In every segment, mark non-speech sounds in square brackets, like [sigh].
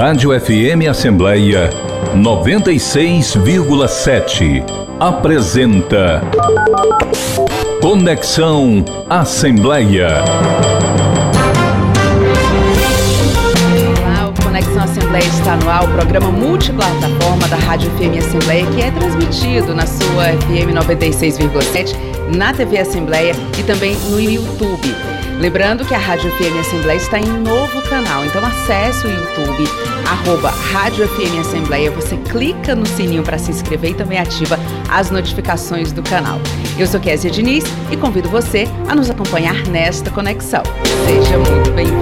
Rádio FM Assembleia 96,7 apresenta Conexão Assembleia. O Conexão Assembleia está no ar, o programa multiplataforma da Rádio FM Assembleia, que é transmitido na sua FM 96,7, na TV Assembleia e também no YouTube. Lembrando que a Rádio FM Assembleia está em um novo canal, então acesse o YouTube, arroba Rádio FM Assembleia, você clica no sininho para se inscrever e também ativa as notificações do canal. Eu sou Kézia Diniz e convido você a nos acompanhar nesta conexão. Seja muito bem-vindo.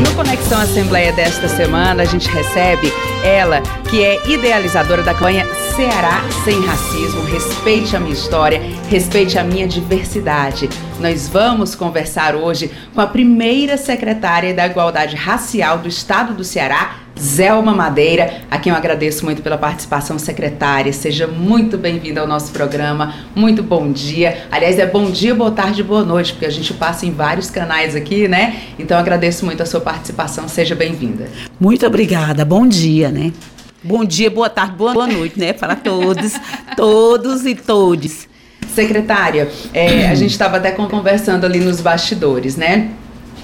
No Conexão Assembleia desta semana, a gente recebe ela, que é idealizadora da campanha Ceará Sem Racismo, Respeite a Minha História, Respeite a Minha Diversidade. Nós vamos conversar hoje com a primeira secretária da Igualdade Racial do Estado do Ceará, Zelma Madeira, a quem eu agradeço muito pela participação, secretária. Seja muito bem-vinda ao nosso programa. Muito bom dia. Aliás, é bom dia, boa tarde, boa noite, porque a gente passa em vários canais aqui, né? Então, agradeço muito a sua participação. Seja bem-vinda. Muito obrigada. Bom dia, né? Bom dia, boa tarde, boa noite, né? Para todos, [laughs] todos e todes. Secretária, é, a gente estava até conversando ali nos bastidores, né?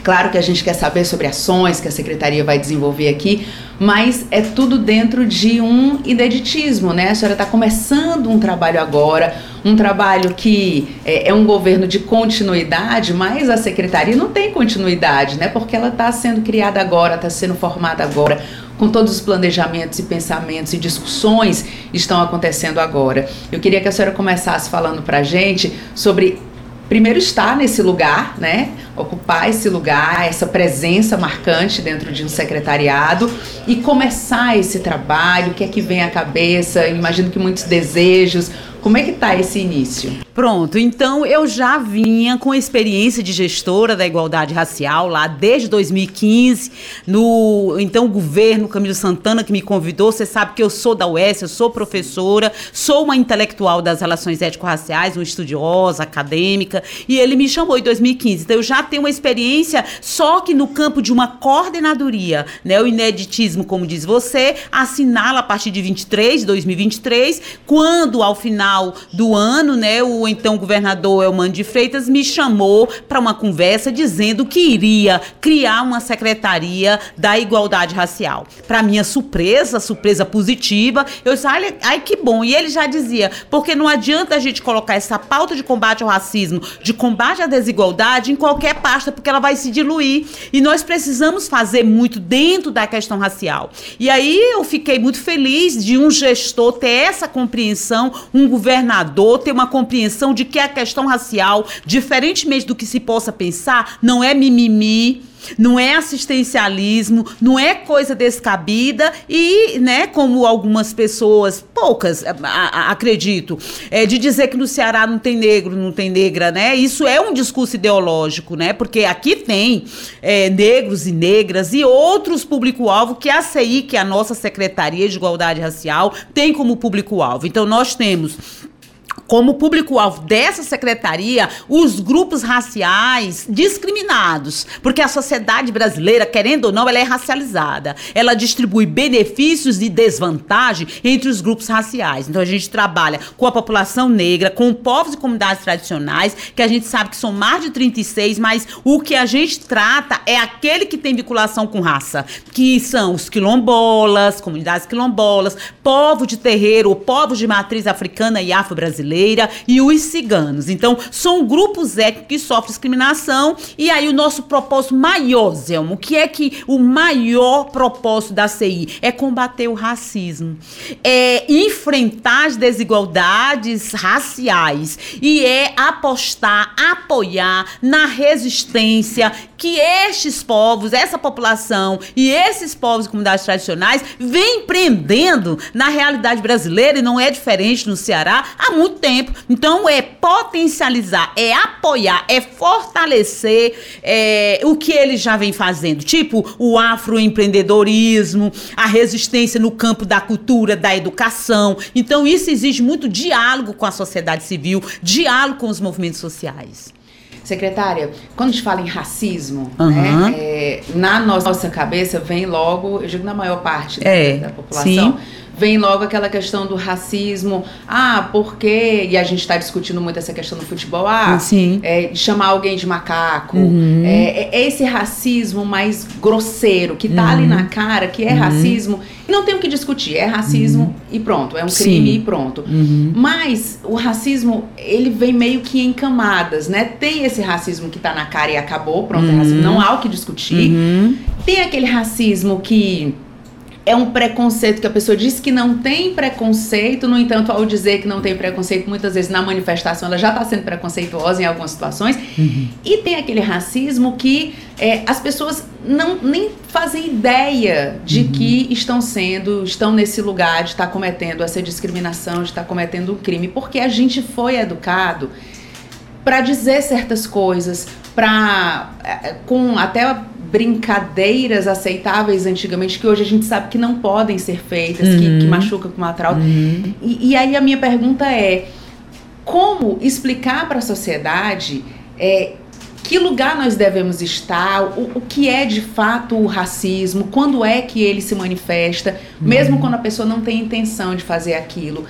Claro que a gente quer saber sobre ações que a secretaria vai desenvolver aqui, mas é tudo dentro de um ineditismo, né? A senhora está começando um trabalho agora, um trabalho que é, é, um governo de continuidade, mas a secretaria não tem continuidade, né? Porque ela está sendo criada agora, está sendo formada agora com todos os planejamentos e pensamentos e discussões estão acontecendo agora. Eu queria que a senhora começasse falando para a gente sobre primeiro estar nesse lugar, né? Ocupar esse lugar, essa presença marcante dentro de um secretariado e começar esse trabalho, o que é que vem à cabeça? Imagino que muitos desejos. Como é que está esse início? Pronto, então eu já vinha com experiência de gestora da igualdade racial lá desde 2015, no então governo Camilo Santana que me convidou. Você sabe que eu sou da UES, eu sou professora, sou uma intelectual das relações étnico-raciais, uma estudiosa, acadêmica, e ele me chamou em 2015. Então eu já tenho uma experiência, só que no campo de uma coordenadoria, né? O ineditismo, como diz você, assinala a partir de 23, 2023, quando ao final do ano, né, o então governador Elmano de Freitas me chamou para uma conversa dizendo que iria criar uma secretaria da igualdade racial. Para minha surpresa, surpresa positiva, eu disse, ai, ai que bom. E ele já dizia, porque não adianta a gente colocar essa pauta de combate ao racismo, de combate à desigualdade em qualquer pasta, porque ela vai se diluir. E nós precisamos fazer muito dentro da questão racial. E aí eu fiquei muito feliz de um gestor ter essa compreensão, um governador ter uma compreensão de que a questão racial, diferentemente do que se possa pensar, não é mimimi não é assistencialismo, não é coisa descabida e, né, como algumas pessoas, poucas, a, a, acredito, é, de dizer que no Ceará não tem negro, não tem negra, né? Isso é um discurso ideológico, né? Porque aqui tem é, negros e negras e outros público-alvo que a CI, que é a nossa Secretaria de Igualdade Racial, tem como público-alvo. Então, nós temos como público-alvo dessa secretaria os grupos raciais discriminados, porque a sociedade brasileira, querendo ou não, ela é racializada. Ela distribui benefícios e desvantagem entre os grupos raciais. Então a gente trabalha com a população negra, com povos e comunidades tradicionais, que a gente sabe que são mais de 36, mas o que a gente trata é aquele que tem vinculação com raça, que são os quilombolas, comunidades quilombolas, povos de terreiro, povos de matriz africana e afro-brasileira brasileira e os ciganos. Então, são grupos étnicos que sofrem discriminação. E aí, o nosso propósito maior, Zelmo, o que é que o maior propósito da CI? É combater o racismo, é enfrentar as desigualdades raciais e é apostar, apoiar na resistência que estes povos, essa população e esses povos e comunidades tradicionais vêm empreendendo na realidade brasileira e não é diferente no Ceará há muito tempo. Então é potencializar, é apoiar, é fortalecer é, o que eles já vêm fazendo, tipo o afroempreendedorismo, a resistência no campo da cultura, da educação. Então isso exige muito diálogo com a sociedade civil, diálogo com os movimentos sociais. Secretária, quando a gente fala em racismo, Uhum. né, é, na nossa cabeça vem logo, eu digo na maior parte da- É, da população, sim. Vem logo aquela questão do racismo. Ah, porque. E a gente está discutindo muito essa questão no futebol. Ah, Sim. é, chamar alguém de macaco. Uhum. É, é esse racismo mais grosseiro, que tá ali Uhum. na cara, que é racismo. E não tem o que discutir. É racismo e pronto. É um Sim. crime e pronto. Uhum. Mas o racismo, ele vem meio que em camadas, né? Tem esse racismo que tá na cara e acabou, pronto, é racismo, não há o que discutir. Uhum. Tem aquele racismo que é um preconceito que a pessoa diz que não tem preconceito, no entanto, ao dizer que não tem preconceito, muitas vezes na manifestação ela já está sendo preconceituosa em algumas situações. E tem aquele racismo que é, as pessoas não nem fazem ideia de que estão sendo, estão nesse lugar de estar cometendo essa discriminação, de estar cometendo um crime, porque a gente foi educado para dizer certas coisas, para com até brincadeiras aceitáveis antigamente que hoje a gente sabe que não podem ser feitas, que, que machuca com uma Uhum. E, e aí a minha pergunta é como explicar para a sociedade é, que lugar nós devemos estar, o, o que é de fato o racismo, quando é que ele se manifesta, mesmo quando a pessoa não tem intenção de fazer aquilo.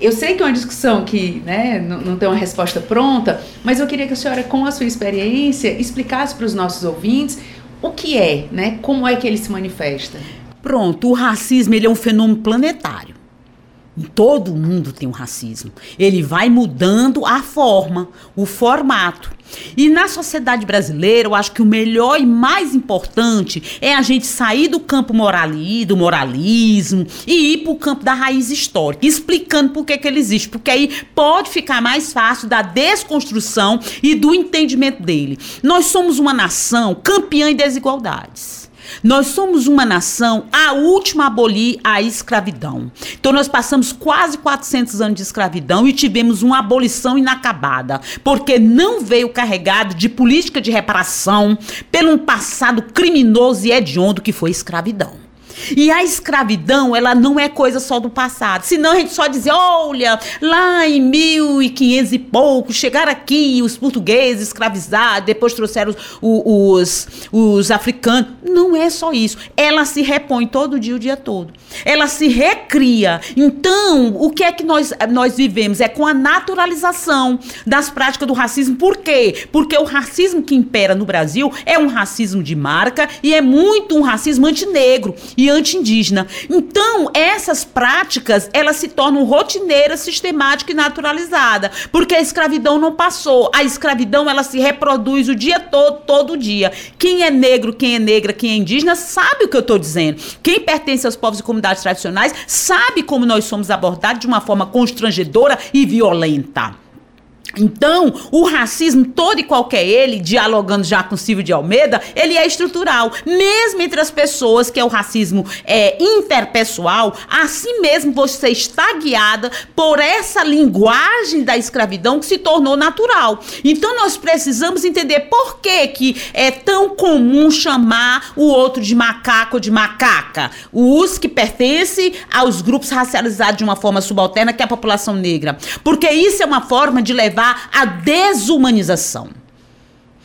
Eu sei que é uma discussão que né, não, não tem uma resposta pronta, mas eu queria que a senhora, com a sua experiência, explicasse para os nossos ouvintes o que é, né, como é que ele se manifesta. Pronto, o racismo ele é um fenômeno planetário. Todo mundo tem um racismo. Ele vai mudando a forma, o formato. E na sociedade brasileira, eu acho que o melhor e mais importante é a gente sair do campo morali, do moralismo e ir para o campo da raiz histórica, explicando por que, que ele existe. Porque aí pode ficar mais fácil da desconstrução e do entendimento dele. Nós somos uma nação campeã em desigualdades. Nós somos uma nação a última a abolir a escravidão. Então nós passamos quase 400 anos de escravidão e tivemos uma abolição inacabada, porque não veio carregado de política de reparação pelo um passado criminoso e hediondo que foi escravidão. E a escravidão, ela não é coisa só do passado. Senão a gente só dizia, olha, lá em 1500 e pouco, chegaram aqui os portugueses escravizados, depois trouxeram os, os, os africanos. Não é só isso. Ela se repõe todo dia, o dia todo. Ela se recria. Então, o que é que nós, nós vivemos? É com a naturalização das práticas do racismo. Por quê? Porque o racismo que impera no Brasil é um racismo de marca e é muito um racismo antinegro e anti-indígena. Então, essas práticas, elas se tornam rotineiras, sistemáticas e naturalizadas, porque a escravidão não passou. A escravidão, ela se reproduz o dia todo, todo dia. Quem é negro, quem é negra, quem é indígena, sabe o que eu estou dizendo. Quem pertence aos povos e comunidades tradicionais, sabe como nós somos abordados de uma forma constrangedora e violenta. Então, o racismo, todo e qualquer ele, dialogando já com Silvio de Almeida, ele é estrutural. Mesmo entre as pessoas, que é o racismo é, interpessoal, assim mesmo você está guiada por essa linguagem da escravidão que se tornou natural. Então, nós precisamos entender por que, que é tão comum chamar o outro de macaco ou de macaca. Os que pertencem aos grupos racializados de uma forma subalterna, que é a população negra. Porque isso é uma forma de levar a desumanização.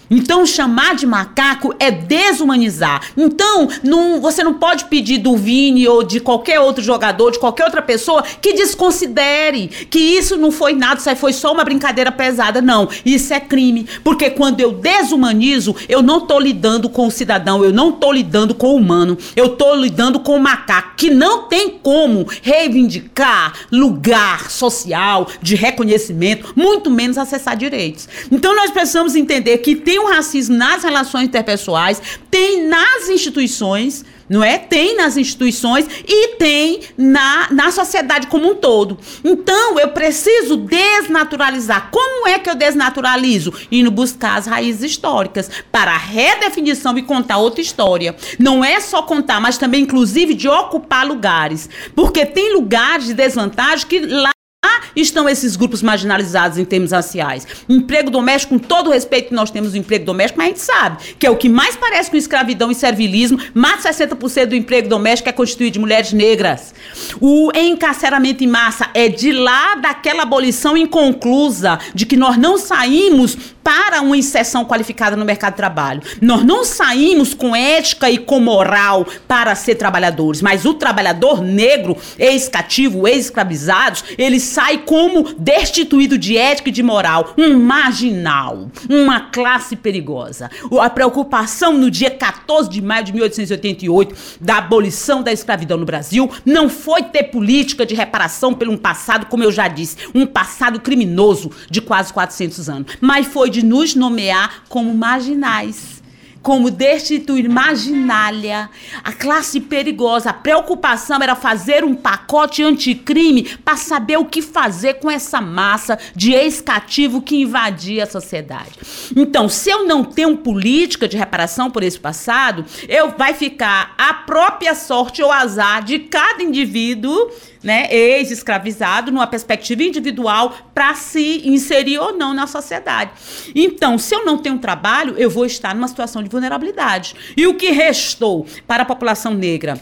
Então, chamar de macaco é desumanizar. Então, não, você não pode pedir do Vini ou de qualquer outro jogador, de qualquer outra pessoa, que desconsidere que isso não foi nada, isso aí foi só uma brincadeira pesada. Não, isso é crime. Porque quando eu desumanizo, eu não estou lidando com o cidadão, eu não estou lidando com o humano, eu estou lidando com o macaco, que não tem como reivindicar lugar social, de reconhecimento, muito menos acessar direitos. Então, nós precisamos entender que tem tem um racismo nas relações interpessoais, tem nas instituições, não é? Tem nas instituições e tem na, na sociedade como um todo. Então, eu preciso desnaturalizar. Como é que eu desnaturalizo? Indo buscar as raízes históricas para a redefinição e contar outra história. Não é só contar, mas também, inclusive, de ocupar lugares. Porque tem lugares de desvantagem que lá estão esses grupos marginalizados em termos raciais. Emprego doméstico, com todo o respeito que nós temos do emprego doméstico, mas a gente sabe que é o que mais parece com escravidão e servilismo. Mais de 60% do emprego doméstico é constituído de mulheres negras. O encarceramento em massa é de lá daquela abolição inconclusa, de que nós não saímos para uma inserção qualificada no mercado de trabalho. Nós não saímos com ética e com moral para ser trabalhadores, mas o trabalhador negro, ex-cativo, ex-escravizado, ele sai como destituído de ética e de moral, um marginal, uma classe perigosa. A preocupação no dia 14 de maio de 1888 da abolição da escravidão no Brasil não foi ter política de reparação pelo um passado, como eu já disse, um passado criminoso de quase 400 anos, mas foi de nos nomear como marginais como destituir marginália, a classe perigosa. A preocupação era fazer um pacote anticrime para saber o que fazer com essa massa de ex-cativo que invadia a sociedade. Então, se eu não tenho política de reparação por esse passado, eu vai ficar a própria sorte ou azar de cada indivíduo né, ex-escravizado, numa perspectiva individual, para se inserir ou não na sociedade. Então, se eu não tenho trabalho, eu vou estar numa situação de vulnerabilidade. E o que restou para a população negra?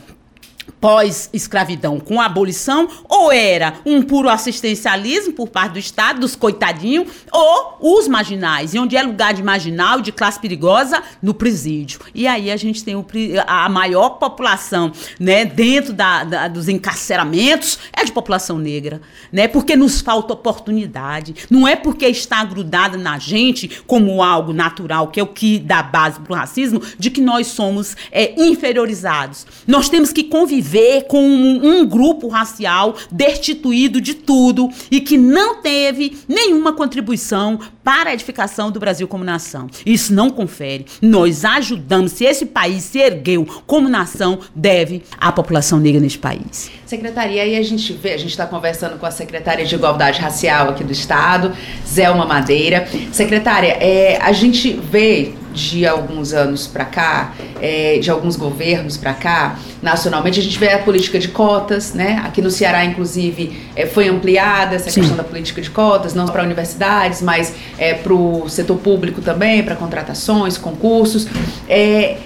Pós-escravidão com a abolição, ou era um puro assistencialismo por parte do Estado, dos coitadinhos, ou os marginais. E onde é lugar de marginal, de classe perigosa? No presídio. E aí a gente tem o, a maior população né, dentro da, da, dos encarceramentos é de população negra. Né, porque nos falta oportunidade. Não é porque está grudada na gente como algo natural, que é o que dá base para o racismo, de que nós somos é, inferiorizados. Nós temos que conviver conviver com um, um grupo racial destituído de tudo e que não teve nenhuma contribuição para a edificação do Brasil como nação. Isso não confere. Nós ajudamos, se esse país se ergueu como nação, deve à população negra neste país. Secretaria, aí a gente vê, a gente está conversando com a secretária de Igualdade Racial aqui do Estado, Zelma Madeira. Secretária, é, a gente vê de alguns anos para cá, é, de alguns governos para cá, nacionalmente, a gente vê a política de cotas, né? Aqui no Ceará, inclusive, é, foi ampliada essa Sim. questão da política de cotas, não para universidades, mas é, para o setor público também, para contratações, concursos. É,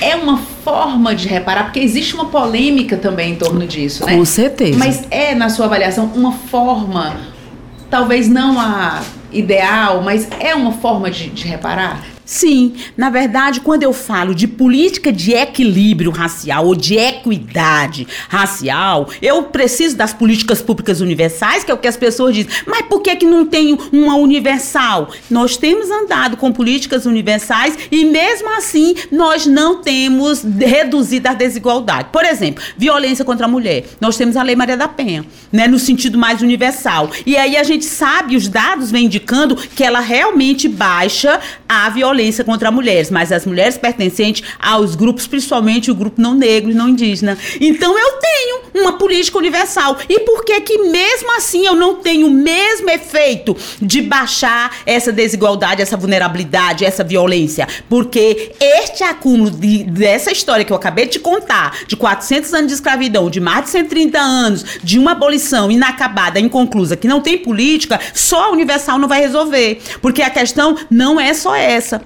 é uma forma de reparar, porque existe uma polêmica também em torno disso, né? Com certeza. Mas é, na sua avaliação, uma forma, talvez não a ideal, mas é uma forma de, de reparar? Sim, na verdade, quando eu falo de política de equilíbrio racial ou de equidade racial, eu preciso das políticas públicas universais, que é o que as pessoas dizem. Mas por que, que não tem uma universal? Nós temos andado com políticas universais e, mesmo assim, nós não temos reduzido a desigualdade. Por exemplo, violência contra a mulher. Nós temos a Lei Maria da Penha, né, no sentido mais universal. E aí a gente sabe, os dados vêm indicando que ela realmente baixa a violência violência contra mulheres, mas as mulheres pertencentes aos grupos, principalmente o grupo não negro e não indígena. Então eu tenho uma política universal. E por que que mesmo assim eu não tenho o mesmo efeito de baixar essa desigualdade, essa vulnerabilidade, essa violência? Porque este acúmulo de, dessa história que eu acabei de contar, de 400 anos de escravidão, de mais de 130 anos, de uma abolição inacabada, inconclusa, que não tem política, só a universal não vai resolver. Porque a questão não é só essa.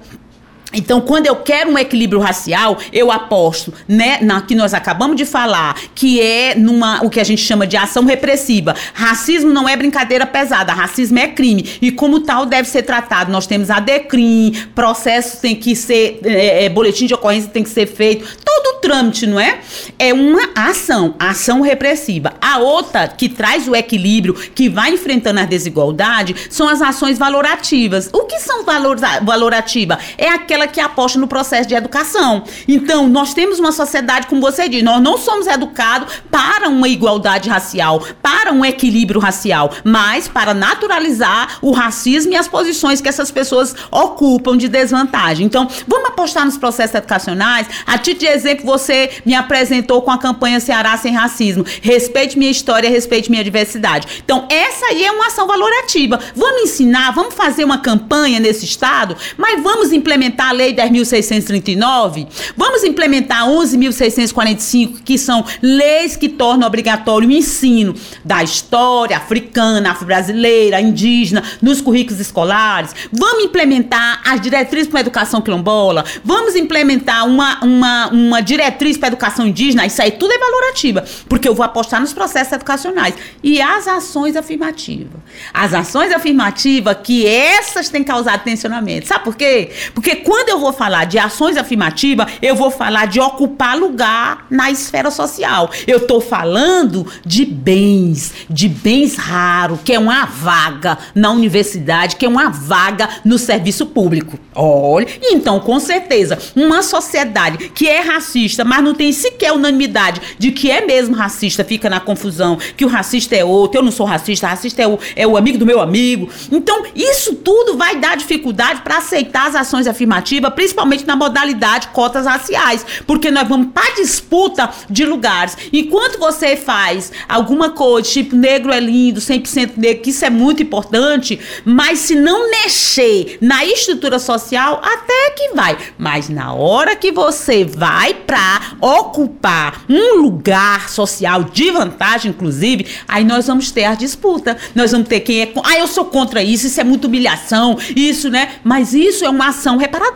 Então, quando eu quero um equilíbrio racial, eu aposto, né, na que nós acabamos de falar, que é numa o que a gente chama de ação repressiva. Racismo não é brincadeira pesada, racismo é crime e como tal deve ser tratado. Nós temos a DECRIM, processo tem que ser, é, é, boletim de ocorrência tem que ser feito, todo o trâmite, não é? É uma ação, ação repressiva. A outra que traz o equilíbrio, que vai enfrentando a desigualdade, são as ações valorativas. O que são valor, valorativa? É aquela aquela que aposta no processo de educação. Então, nós temos uma sociedade, como você diz, nós não somos educados para uma igualdade racial, para um equilíbrio racial, mas para naturalizar o racismo e as posições que essas pessoas ocupam de desvantagem. Então, vamos apostar nos processos educacionais. A título de exemplo, você me apresentou com a campanha Ceará Sem Racismo. Respeite minha história, respeite minha diversidade. Então, essa aí é uma ação valorativa. Vamos ensinar, vamos fazer uma campanha nesse estado, mas vamos implementar Lei 10.639, vamos implementar 11.645, que são leis que tornam obrigatório o ensino da história africana, afro-brasileira, indígena, nos currículos escolares. Vamos implementar as diretrizes para a educação quilombola. Vamos implementar uma, uma, uma diretriz para educação indígena, isso aí tudo é valorativa, porque eu vou apostar nos processos educacionais. E as ações afirmativas. As ações afirmativas, que essas têm causado tensionamento. Sabe por quê? Porque quando eu vou falar de ações afirmativas, eu vou falar de ocupar lugar na esfera social. Eu estou falando de bens, de bens raros, que é uma vaga na universidade, que é uma vaga no serviço público. Olha, então, com certeza, uma sociedade que é racista, mas não tem sequer unanimidade de que é mesmo racista, fica na confusão, que o racista é outro, eu não sou racista, racista é o, é o amigo do meu amigo. Então, isso tudo vai dar dificuldade para aceitar as ações afirmativas, principalmente na modalidade cotas raciais, porque nós vamos para disputa de lugares. Enquanto você faz alguma coisa, tipo negro é lindo, 100% negro, que isso é muito importante, mas se não mexer na estrutura social, até que vai. Mas na hora que você vai para ocupar um lugar social de vantagem, inclusive, aí nós vamos ter a disputa. Nós vamos ter quem é. Ah, eu sou contra isso, isso é muito humilhação, isso, né? Mas isso é uma ação reparadora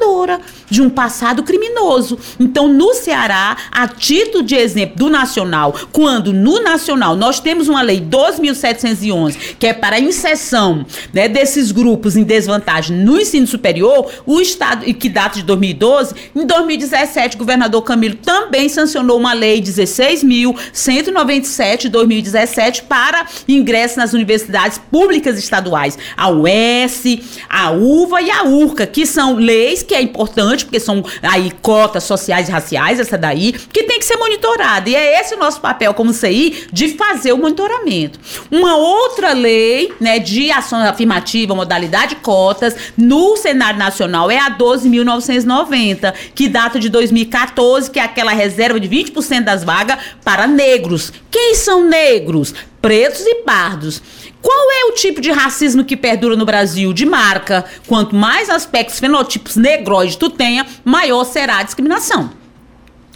de um passado criminoso. Então, no Ceará, a título de exemplo do Nacional, quando no Nacional nós temos uma lei 2.711, que é para a inserção né, desses grupos em desvantagem no ensino superior, o Estado, e que data de 2012, em 2017, o governador Camilo também sancionou uma lei 16.197 de 2017 para ingresso nas universidades públicas estaduais, a UES, a UVA e a URCA, que são leis que é importante, porque são aí cotas sociais e raciais, essa daí, que tem que ser monitorada. E é esse o nosso papel como CI de fazer o monitoramento. Uma outra lei, né, de ação afirmativa, modalidade cotas, no cenário nacional é a 12.990, que data de 2014, que é aquela reserva de 20% das vagas para negros. Quem são negros? Pretos e pardos. Qual é o tipo de racismo que perdura no Brasil? De marca. Quanto mais aspectos fenotipos negroides tu tenha, maior será a discriminação.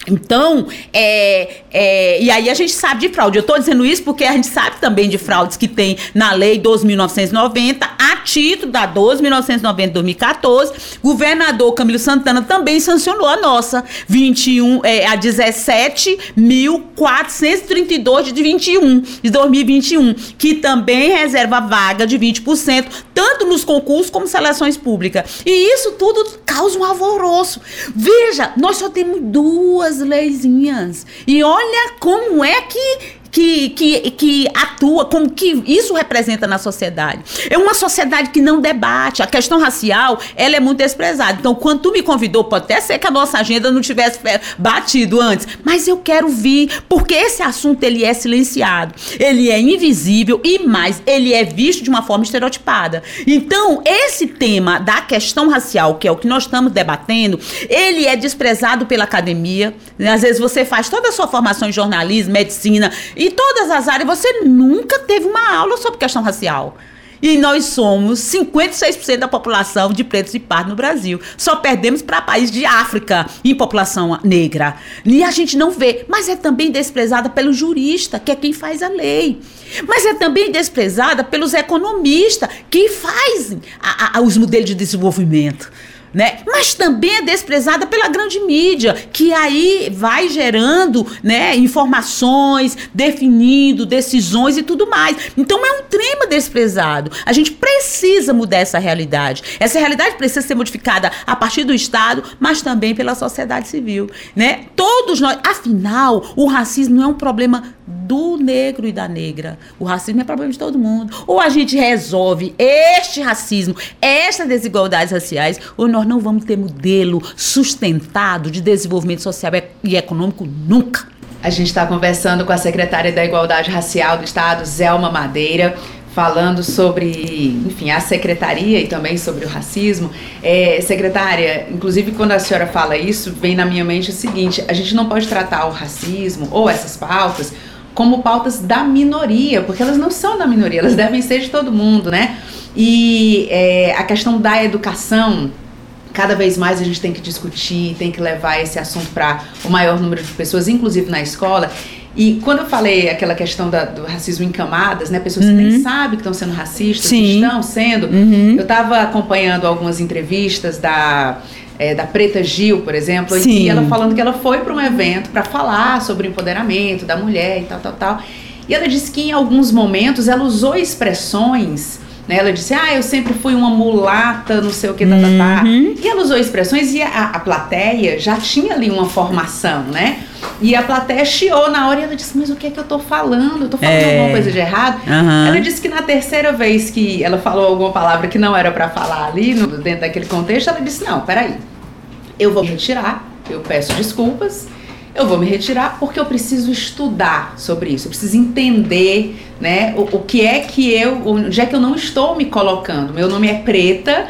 Então, é, é, e aí a gente sabe de fraude. Eu estou dizendo isso porque a gente sabe também de fraudes que tem na Lei 12.990, a título da 12.990 de 2014. Governador Camilo Santana também sancionou a nossa, 21, é, a 17.432 de 21, de 2021, que também reserva vaga de 20%, tanto nos concursos como seleções públicas. E isso tudo causa um alvoroço. Veja, nós só temos duas duas leizinhas. E olha como é que que, que, que atua, como que isso representa na sociedade. É uma sociedade que não debate. A questão racial, ela é muito desprezada. Então, quando tu me convidou, pode até ser que a nossa agenda não tivesse batido antes, mas eu quero vir, porque esse assunto ele é silenciado, ele é invisível e mais, ele é visto de uma forma estereotipada. Então, esse tema da questão racial, que é o que nós estamos debatendo, ele é desprezado pela academia. Às vezes você faz toda a sua formação em jornalismo, medicina, e todas as áreas você nunca teve uma aula sobre questão racial. E nós somos 56% da população de pretos e pardos no Brasil. Só perdemos para países de África em população negra. E a gente não vê. Mas é também desprezada pelo jurista, que é quem faz a lei. Mas é também desprezada pelos economistas, que fazem a, a, os modelos de desenvolvimento né? Mas também é desprezada pela grande mídia, que aí vai gerando, né, informações, definindo decisões e tudo mais. Então é um tema desprezado. A gente precisa mudar essa realidade. Essa realidade precisa ser modificada a partir do Estado, mas também pela sociedade civil, né? Todos nós, afinal, o racismo não é um problema do negro e da negra. O racismo é problema de todo mundo. Ou a gente resolve este racismo, estas desigualdades raciais, ou nós não vamos ter modelo sustentado de desenvolvimento social e econômico nunca. A gente está conversando com a secretária da Igualdade Racial do Estado, Zelma Madeira falando sobre, enfim, a secretaria e também sobre o racismo. É, secretária, inclusive quando a senhora fala isso, vem na minha mente o seguinte: a gente não pode tratar o racismo ou essas pautas como pautas da minoria, porque elas não são da minoria, elas devem ser de todo mundo, né? E é, a questão da educação, cada vez mais a gente tem que discutir, tem que levar esse assunto para o maior número de pessoas, inclusive na escola. E quando eu falei aquela questão da, do racismo em camadas, né? Pessoas uhum. que nem uhum. sabem que estão sendo racistas, Sim. que estão sendo. Uhum. Eu estava acompanhando algumas entrevistas da é, da Preta Gil, por exemplo, Sim. e ela falando que ela foi para um evento para falar sobre o empoderamento da mulher e tal, tal, tal. E ela disse que em alguns momentos ela usou expressões. Né? Ela disse, ah, eu sempre fui uma mulata, não sei o que, tá, tá, tá. Uhum. E ela usou expressões e a, a plateia já tinha ali uma formação, né? E a plateia chiou na hora e ela disse, mas o que é que eu tô falando? Eu tô falando É. alguma coisa de errado? Aham. Ela disse que na terceira vez que ela falou alguma palavra que não era pra falar ali, no- dentro daquele contexto, ela disse, não, peraí, eu vou me retirar, eu peço desculpas, eu vou me retirar porque eu preciso estudar sobre isso, eu preciso entender, né, o, o que é que eu, onde é que eu não estou me colocando. Meu nome é Preta,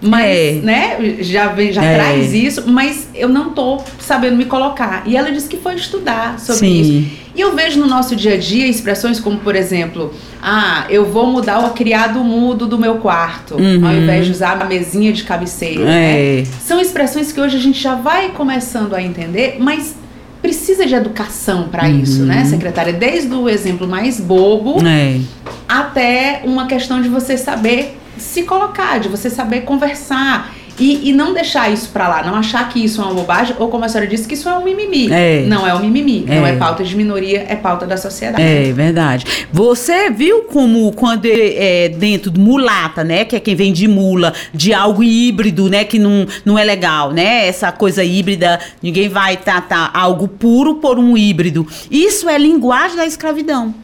mas, É. né, já, vem- já É. traz isso, mas eu não tô sabendo me colocar. E ela disse que foi estudar sobre Sim. isso. E eu vejo no nosso dia a dia expressões como, por exemplo, ah, eu vou mudar o criado mudo do meu quarto, Uhum. ao invés de usar a mesinha de cabeceira. né? É. São expressões que hoje a gente já vai começando a entender, mas precisa de educação para Uhum. isso, né, secretária? Desde o exemplo mais bobo É. até uma questão de você saber se colocar, de você saber conversar. E, e não deixar isso pra lá, não achar que isso é uma bobagem, ou como a senhora disse, que isso é um mimimi. É. Não é um mimimi, não É. é pauta de minoria, é pauta da sociedade. É verdade. Você viu como quando é dentro do mulata, né, que é quem vem de mula, de algo híbrido, né, que não, não é legal, né? Essa coisa híbrida, ninguém vai tratar algo puro por um híbrido. Isso é linguagem da escravidão.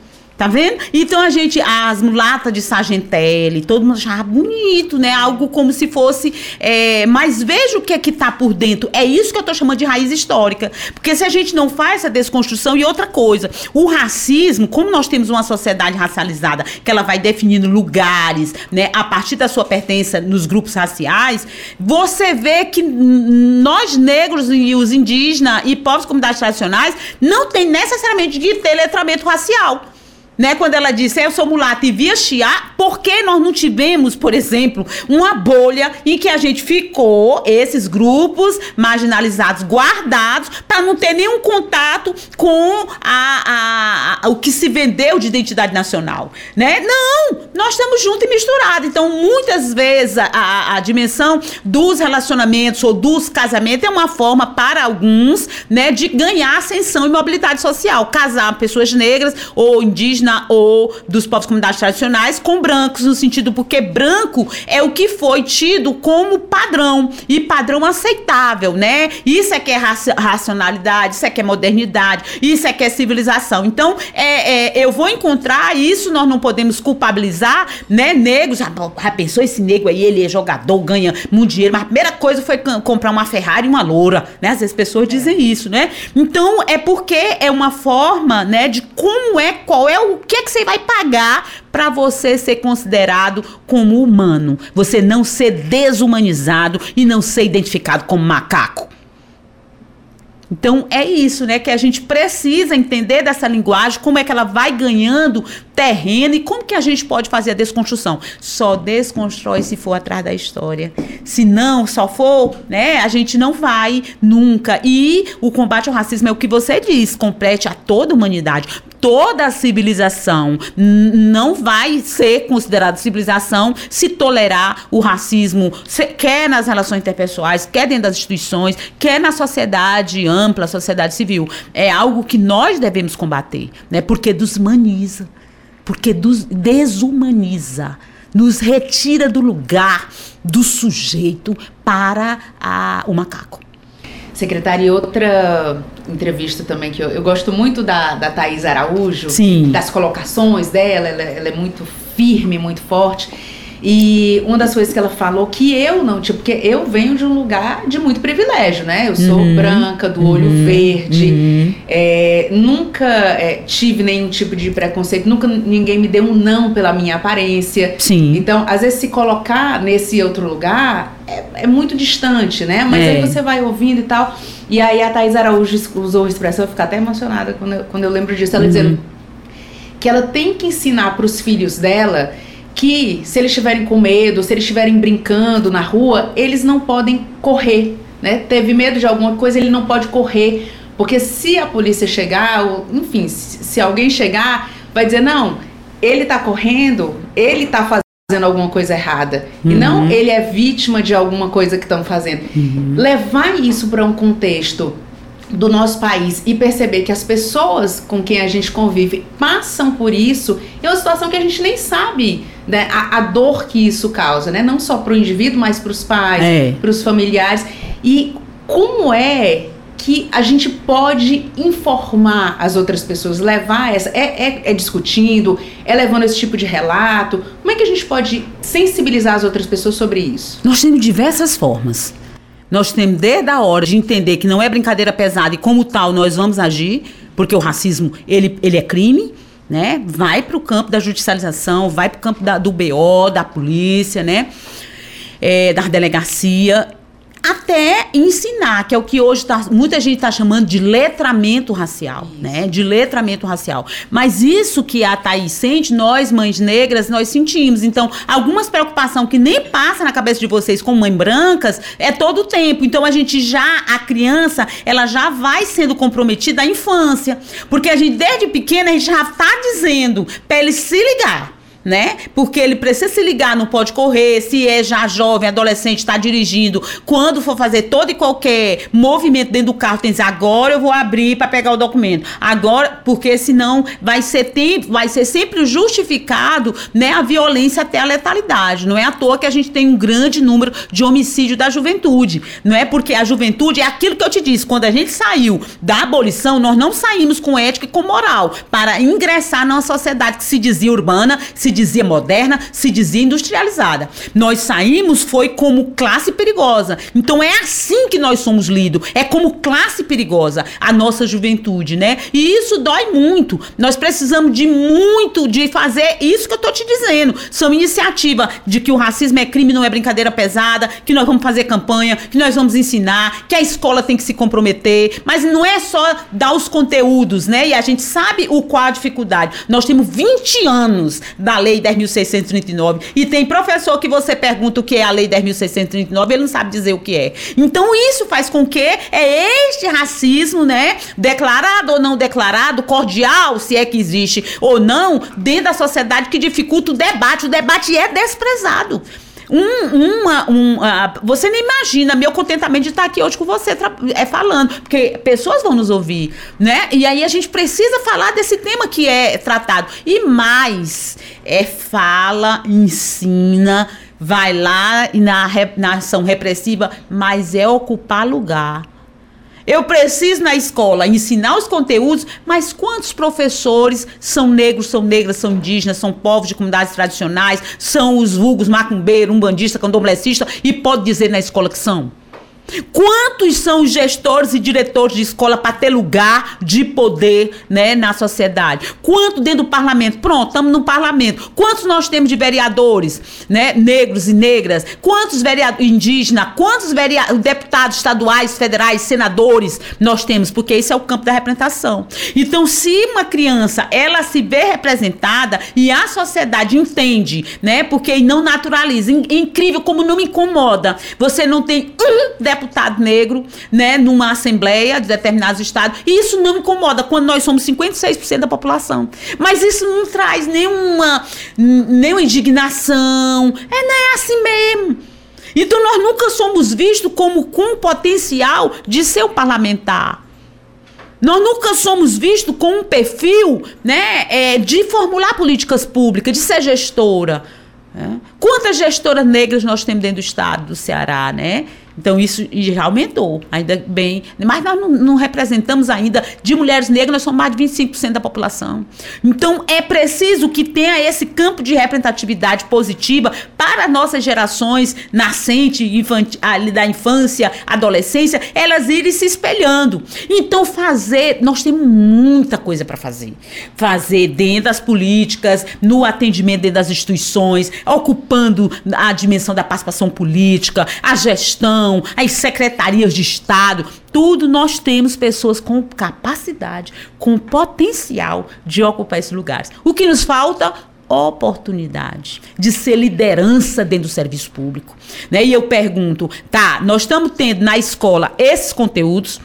Tá vendo? Então a gente, as mulatas de Sargentelli, todo mundo achava bonito, né? Algo como se fosse. é, mas veja o que é que tá por dentro. É isso que eu tô chamando de raiz histórica. Porque se a gente não faz essa desconstrução, e outra coisa, o racismo, como nós temos uma sociedade racializada, que ela vai definindo lugares, né, a partir da sua pertença nos grupos raciais, você vê que nós negros e os indígenas e povos comunidades tradicionais não tem necessariamente de ter letramento racial né? Quando ela disse, eu sou mulata e via chiar, por que nós não tivemos, por exemplo, uma bolha em que a gente ficou, esses grupos marginalizados, guardados, para não ter nenhum contato com a, a- a- o que se vendeu de identidade nacional, né? Não! Nós estamos juntos e misturados. Então, muitas vezes, a, a- dimensão dos relacionamentos ou dos casamentos é uma forma, para alguns, né, de ganhar ascensão e mobilidade social. Casar pessoas negras ou indígenas ou dos povos comunidades tradicionais com brancos, no sentido porque branco é o que foi tido como padrão e padrão aceitável, né? Isso é que é raci- racionalidade, isso é que é modernidade, isso é que é civilização. Então, é, é, eu vou encontrar isso, nós não podemos culpabilizar, né? Negros, já, já pensou esse negro aí, ele é jogador, ganha muito dinheiro, mas a primeira coisa foi comprar uma Ferrari e uma loura, né? Às vezes as pessoas dizem isso, né? Então, é porque é uma forma, né, de como é, qual é o que é que você vai pagar para você ser considerado como humano, você não ser desumanizado e não ser identificado como macaco. Então é isso, né? Que a gente precisa entender dessa linguagem, como é que ela vai ganhando terreno e como que a gente pode fazer a desconstrução. Só desconstrói se for atrás da história. Se não, só for, né? A gente não vai nunca. E o combate ao racismo é o que você diz, complete a toda a humanidade. Toda a civilização não vai ser considerada civilização se tolerar o racismo, se- quer nas relações interpessoais, quer dentro das instituições, quer na sociedade ampla, sociedade civil. É algo que nós devemos combater, né? Porque desumaniza, porque dos- desumaniza, nos retira do lugar do sujeito para a- o macaco. Secretária, e outra entrevista também que eu, eu gosto muito da, da Thaís Araújo, Sim. das colocações dela, ela, ela é muito firme, muito forte. E uma das coisas que ela falou que eu não, tipo, porque eu venho de um lugar de muito privilégio, né? Eu sou Uhum. branca, do olho Uhum. verde, Uhum. é, nunca é, tive nenhum tipo de preconceito, nunca ninguém me deu um não pela minha aparência. Sim. Então, às vezes, se colocar nesse outro lugar é, é muito distante, né? Mas É. aí você vai ouvindo e tal. E aí a Thais Araújo usou a expressão, eu fico até emocionada quando eu, quando eu lembro disso. Ela Uhum. dizendo que ela tem que ensinar para os filhos dela que se eles estiverem com medo, se eles estiverem brincando na rua, eles não podem correr, né? Teve medo de alguma coisa, ele não pode correr, porque se a polícia chegar, ou, enfim, se, alguém chegar, vai dizer não, ele tá correndo, ele tá fazendo fazendo alguma coisa errada. Uhum. E não ele é vítima de alguma coisa que estão fazendo. Uhum. Levar isso para um contexto do nosso país e perceber que as pessoas com quem a gente convive passam por isso é uma situação que a gente nem sabe né, a, a dor que isso causa, né? Não só para o indivíduo, mas para os pais, é. para os familiares. E como é que a gente pode informar as outras pessoas, levar essa. É, é, é, discutindo, é levando esse tipo de relato? Como é que a gente pode sensibilizar as outras pessoas sobre isso? Nós temos diversas formas. Nós temos desde a hora de entender que não é brincadeira pesada e como tal nós vamos agir, porque o racismo ele, ele é crime. Né? Vai para o campo da judicialização, vai para o campo da, do BO, da polícia, né? É, da delegacia até ensinar, que é o que hoje tá, muita gente está chamando de letramento racial, isso. né? De letramento racial. Mas isso que a Thaís sente, nós, mães negras, nós sentimos. Então, algumas preocupações que nem passa na cabeça de vocês como mães brancas, é todo o tempo. Então, a gente já, a criança, ela já vai sendo comprometida à infância. Porque a gente, desde pequena, a gente já está dizendo para ele se ligar né? Porque ele precisa se ligar, não pode correr, se é já jovem, adolescente, está dirigindo, quando for fazer todo e qualquer movimento dentro do carro, tem que dizer, agora eu vou abrir para pegar o documento. Agora, porque senão vai ser tempo, vai ser sempre justificado, né, a violência até a letalidade. Não é à toa que a gente tem um grande número de homicídio da juventude. Não é porque a juventude é aquilo que eu te disse, quando a gente saiu da abolição, nós não saímos com ética e com moral para ingressar numa sociedade que se dizia urbana, se dizia moderna, se dizia industrializada. Nós saímos foi como classe perigosa. Então é assim que nós somos lidos, é como classe perigosa a nossa juventude, né? E isso dói muito. Nós precisamos de muito de fazer isso que eu tô te dizendo. São iniciativa de que o racismo é crime, não é brincadeira pesada, que nós vamos fazer campanha, que nós vamos ensinar, que a escola tem que se comprometer, mas não é só dar os conteúdos, né? E a gente sabe o qual a dificuldade. Nós temos 20 anos da Lei 10.639. E tem professor que você pergunta o que é a Lei 10.639, ele não sabe dizer o que é. Então isso faz com que é este racismo, né, declarado ou não declarado, cordial, se é que existe ou não, dentro da sociedade que dificulta o debate. O debate é desprezado. Um, uma, um, uh, você nem imagina meu contentamento de estar aqui hoje com você é falando, porque pessoas vão nos ouvir, né? E aí a gente precisa falar desse tema que é tratado. E mais, é fala, ensina, vai lá na, na ação repressiva, mas é ocupar lugar. Eu preciso na escola ensinar os conteúdos, mas quantos professores são negros, são negras, são indígenas, são povos de comunidades tradicionais, são os vulgos macumbeiro, umbandista, candomblessista e pode dizer na escola que são? Quantos são os gestores e diretores de escola para ter lugar de poder né, na sociedade? Quanto dentro do parlamento? Pronto, estamos no parlamento. Quantos nós temos de vereadores né, negros e negras? Quantos vereadores indígenas? Quantos deputados estaduais, federais, senadores nós temos? Porque esse é o campo da representação. Então, se uma criança ela se vê representada e a sociedade entende, né? Porque não naturaliza. incrível como não me incomoda. Você não tem um deputado negro, né, numa assembleia de determinados estados. E isso não incomoda quando nós somos 56% da população. Mas isso não traz nenhuma, nenhuma indignação. É, não é assim mesmo. Então nós nunca somos vistos como com potencial de ser um parlamentar. Nós nunca somos vistos com um perfil né, é, de formular políticas públicas, de ser gestora. Né? Quantas gestoras negras nós temos dentro do estado do Ceará, né? Então isso já aumentou, ainda bem. Mas nós não, não, representamos ainda, de mulheres negras, nós somos mais de 25% da população. Então é preciso que tenha esse campo de representatividade positiva para nossas gerações nascentes, da infância, adolescência, elas irem se espelhando. Então fazer, nós temos muita coisa para fazer. Fazer dentro das políticas, no atendimento dentro das instituições, ocupando a dimensão da participação política, a gestão, as secretarias de Estado, tudo nós temos pessoas com capacidade, com potencial de ocupar esses lugares. O que nos falta? oportunidade de ser liderança dentro do serviço público. Né? E eu pergunto, tá, nós estamos tendo na escola esses conteúdos,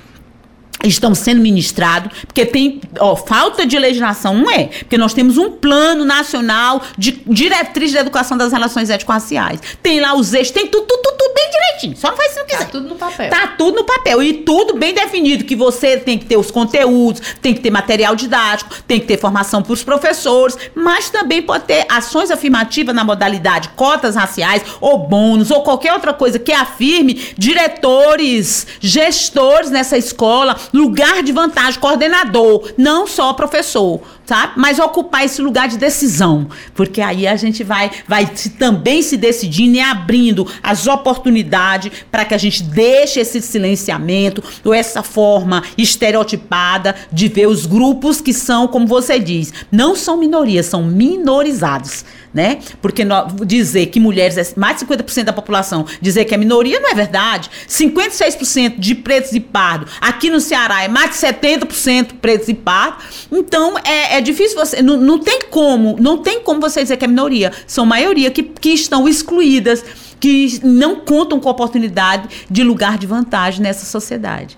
estão sendo ministrados, porque tem ó, falta de legislação, não é? Porque nós temos um plano nacional de diretriz de educação das relações étnico-raciais. Tem lá os eixos, tem tudo, tudo, tudo, tudo bem direitinho. Só não faz se não quiser. Tá tudo no papel. Tá tudo no papel. E tudo bem definido, que você tem que ter os conteúdos, tem que ter material didático, tem que ter formação para os professores, mas também pode ter ações afirmativas na modalidade cotas raciais, ou bônus, ou qualquer outra coisa que afirme diretores, gestores nessa escola, lugar de vantagem, coordenador, não só professor, sabe? Mas ocupar esse lugar de decisão, porque aí a gente vai, vai se, também se decidindo e abrindo as oportunidades para que a gente deixe esse silenciamento ou essa forma estereotipada de ver os grupos que são, como você diz, não são minorias, são minorizados né? Porque dizer que mulheres é mais de 50% da população, dizer que é minoria não é verdade. 56% de pretos e pardos aqui no Ceará é mais de 70% pretos e pardos. Então é, é difícil você. Não, não tem como, não tem como você dizer que é minoria. São maioria que, que estão excluídas, que não contam com oportunidade de lugar de vantagem nessa sociedade.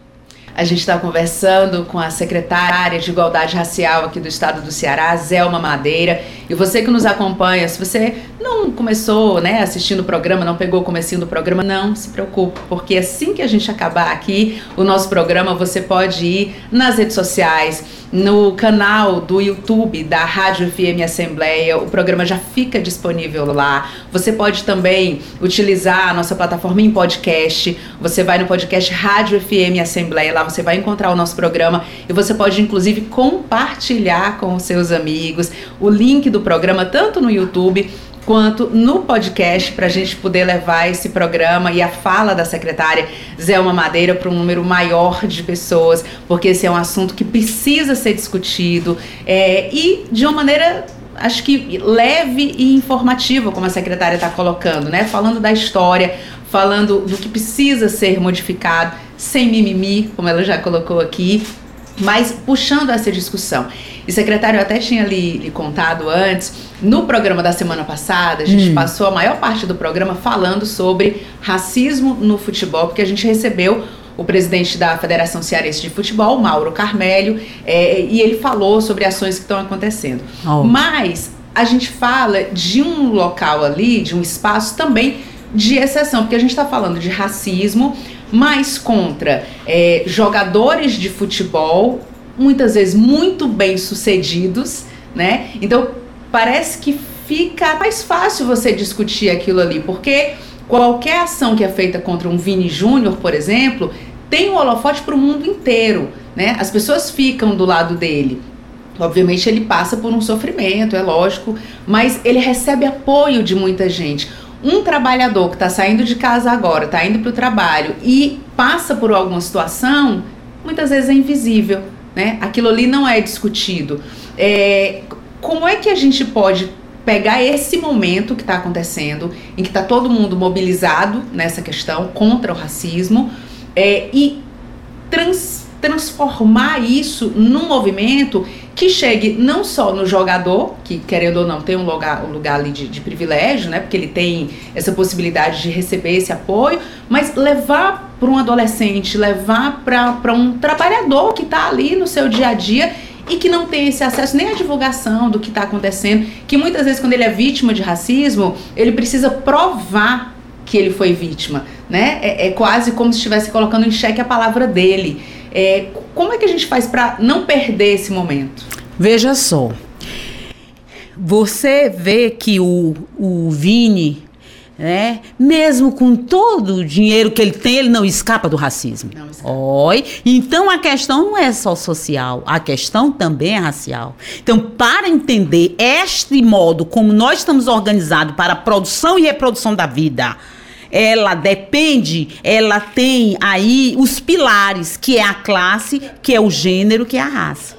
A gente está conversando com a secretária de Igualdade Racial aqui do estado do Ceará, Zelma Madeira. E você que nos acompanha, se você não começou, né, assistindo o programa, não pegou o comecinho do programa, não se preocupe, porque assim que a gente acabar aqui o nosso programa, você pode ir nas redes sociais, no canal do YouTube da Rádio FM Assembleia. O programa já fica disponível lá. Você pode também utilizar a nossa plataforma em podcast. Você vai no podcast Rádio FM Assembleia, lá você vai encontrar o nosso programa e você pode inclusive compartilhar com os seus amigos o link do programa tanto no YouTube quanto no podcast para a gente poder levar esse programa e a fala da secretária Zelma Madeira para um número maior de pessoas, porque esse é um assunto que precisa ser discutido é, e de uma maneira acho que leve e informativa, como a secretária está colocando, né? Falando da história, falando do que precisa ser modificado, sem mimimi, como ela já colocou aqui, mas puxando essa discussão. E secretário, eu até tinha lhe, lhe contado antes, no programa da semana passada, a gente hum. passou a maior parte do programa falando sobre racismo no futebol, porque a gente recebeu o presidente da Federação Cearense de Futebol, Mauro Carmelho, é, e ele falou sobre ações que estão acontecendo. Oh. Mas a gente fala de um local ali, de um espaço também de exceção, porque a gente está falando de racismo, mas contra é, jogadores de futebol, muitas vezes muito bem sucedidos, né? Então parece que fica mais fácil você discutir aquilo ali, porque qualquer ação que é feita contra um Vini Júnior, por exemplo, tem um holofote para o mundo inteiro, né? As pessoas ficam do lado dele. Obviamente ele passa por um sofrimento, é lógico, mas ele recebe apoio de muita gente. Um trabalhador que está saindo de casa agora, está indo para o trabalho e passa por alguma situação, muitas vezes é invisível, né? Aquilo ali não é discutido. É, como é que a gente pode pegar esse momento que está acontecendo, em que está todo mundo mobilizado nessa questão contra o racismo, é, e trans, transformar isso num movimento que chegue não só no jogador, que querendo ou não tem um lugar, um lugar ali de, de privilégio, né, porque ele tem essa possibilidade de receber esse apoio, mas levar para um adolescente, levar para um trabalhador que está ali no seu dia a dia e que não tem esse acesso nem à divulgação do que está acontecendo, que muitas vezes quando ele é vítima de racismo, ele precisa provar que ele foi vítima, né? É, é quase como se estivesse colocando em xeque a palavra dele. É, como é que a gente faz para não perder esse momento? Veja só, você vê que o, o Vini, né? Mesmo com todo o dinheiro que ele tem, ele não escapa do racismo. Não escapa. Oi. Então a questão não é só social, a questão também é racial. Então, para entender este modo como nós estamos organizados para a produção e reprodução da vida, ela depende, ela tem aí os pilares, que é a classe, que é o gênero, que é a raça.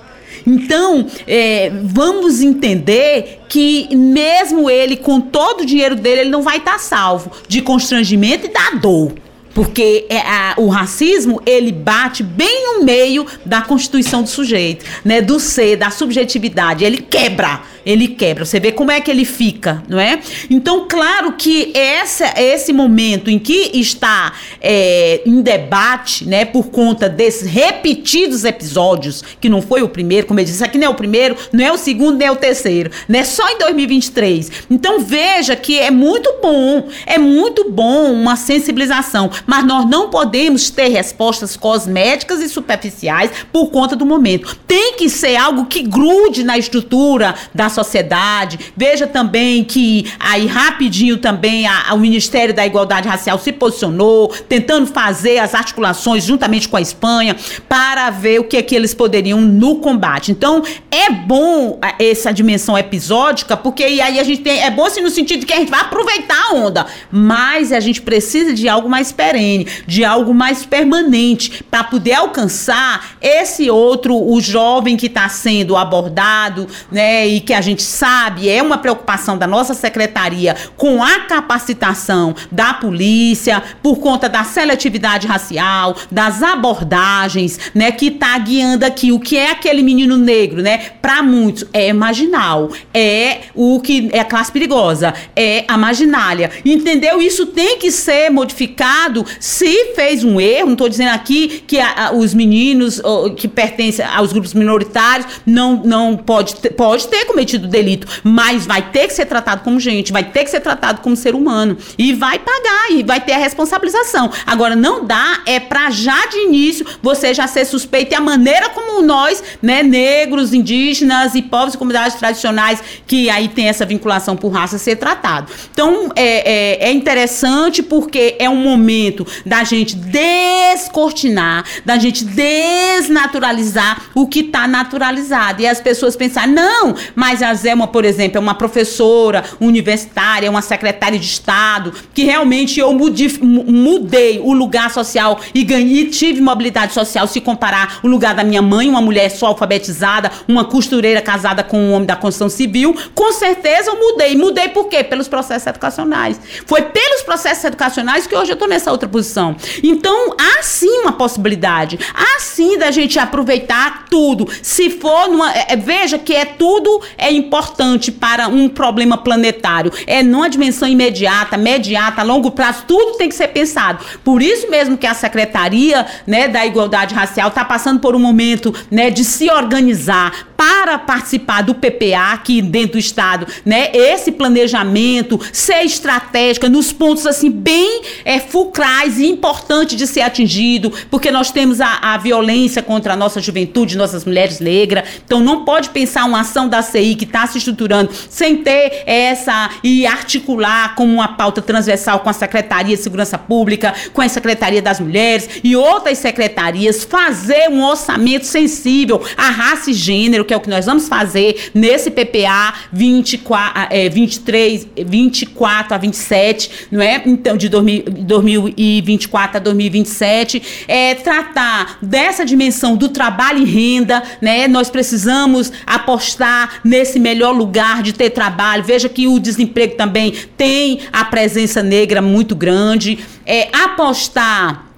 Então, é, vamos entender que mesmo ele, com todo o dinheiro dele, ele não vai estar salvo de constrangimento e da dor. Porque é, a, o racismo, ele bate bem no meio da constituição do sujeito, né? Do ser, da subjetividade. Ele quebra ele quebra. Você vê como é que ele fica, não é? Então, claro que essa, esse momento em que está é, em debate, né, por conta desses repetidos episódios, que não foi o primeiro, como eu disse, aqui não é o primeiro, não é o segundo, nem é o terceiro, né? Só em 2023. Então, veja que é muito bom, é muito bom uma sensibilização, mas nós não podemos ter respostas cosméticas e superficiais por conta do momento. Tem que ser algo que grude na estrutura da sociedade. Veja também que aí rapidinho também a, a, o Ministério da Igualdade Racial se posicionou, tentando fazer as articulações juntamente com a Espanha para ver o que é que eles poderiam no combate. Então, é bom essa dimensão episódica, porque aí a gente tem é bom assim no sentido que a gente vai aproveitar a onda, mas a gente precisa de algo mais perene, de algo mais permanente para poder alcançar esse outro o jovem que está sendo abordado, né, e que a gente sabe é uma preocupação da nossa secretaria com a capacitação da polícia por conta da seletividade racial, das abordagens, né, que está guiando aqui o que é aquele menino negro, né? Para muitos é marginal, é o que é a classe perigosa, é a marginália. Entendeu? Isso tem que ser modificado se fez um erro, não estou dizendo aqui que a, a, os meninos que pertencem aos grupos minoritários não não pode ter, pode ter cometido delito, mas vai ter que ser tratado como gente, vai ter que ser tratado como ser humano e vai pagar e vai ter a responsabilização. Agora não dá é para já de início você já ser suspeito e a maneira como nós, né, negros, indígenas e povos e comunidades tradicionais que aí tem essa vinculação por raça ser tratado. Então é, é, é interessante porque é um momento da gente descortinar, da gente desnaturalizar o que está naturalizado e as pessoas pensar não, mas a Zé uma, por exemplo, é uma professora universitária, é uma secretária de Estado, que realmente eu mudei, o lugar social e ganhei, tive mobilidade social, se comparar o lugar da minha mãe, uma mulher só alfabetizada, uma costureira casada com um homem da construção civil, com certeza eu mudei. Mudei por quê? Pelos processos educacionais. Foi pelos processos educacionais que hoje eu estou nessa outra posição. Então, há sim uma possibilidade. Há sim da gente aproveitar tudo. Se for numa. É, veja que é tudo é importante para um problema planetário. É numa dimensão imediata, imediata, a longo prazo, tudo tem que ser pensado. Por isso mesmo que a Secretaria né, da Igualdade Racial está passando por um momento né, de se organizar para participar do PPA aqui dentro do estado, né? Esse planejamento ser estratégica nos pontos assim bem é, fulcrais e importante de ser atingido, porque nós temos a, a violência contra a nossa juventude, nossas mulheres negras. Então não pode pensar uma ação da CI que está se estruturando sem ter essa e articular como uma pauta transversal com a Secretaria de Segurança Pública, com a Secretaria das Mulheres e outras secretarias, fazer um orçamento sensível à raça e gênero que é o que nós vamos fazer nesse PPA 24, é, 23, 24 a 27, não é? Então, de 2024 a 2027, é tratar dessa dimensão do trabalho e renda, né? Nós precisamos apostar nesse melhor lugar de ter trabalho. Veja que o desemprego também tem a presença negra muito grande. É, apostar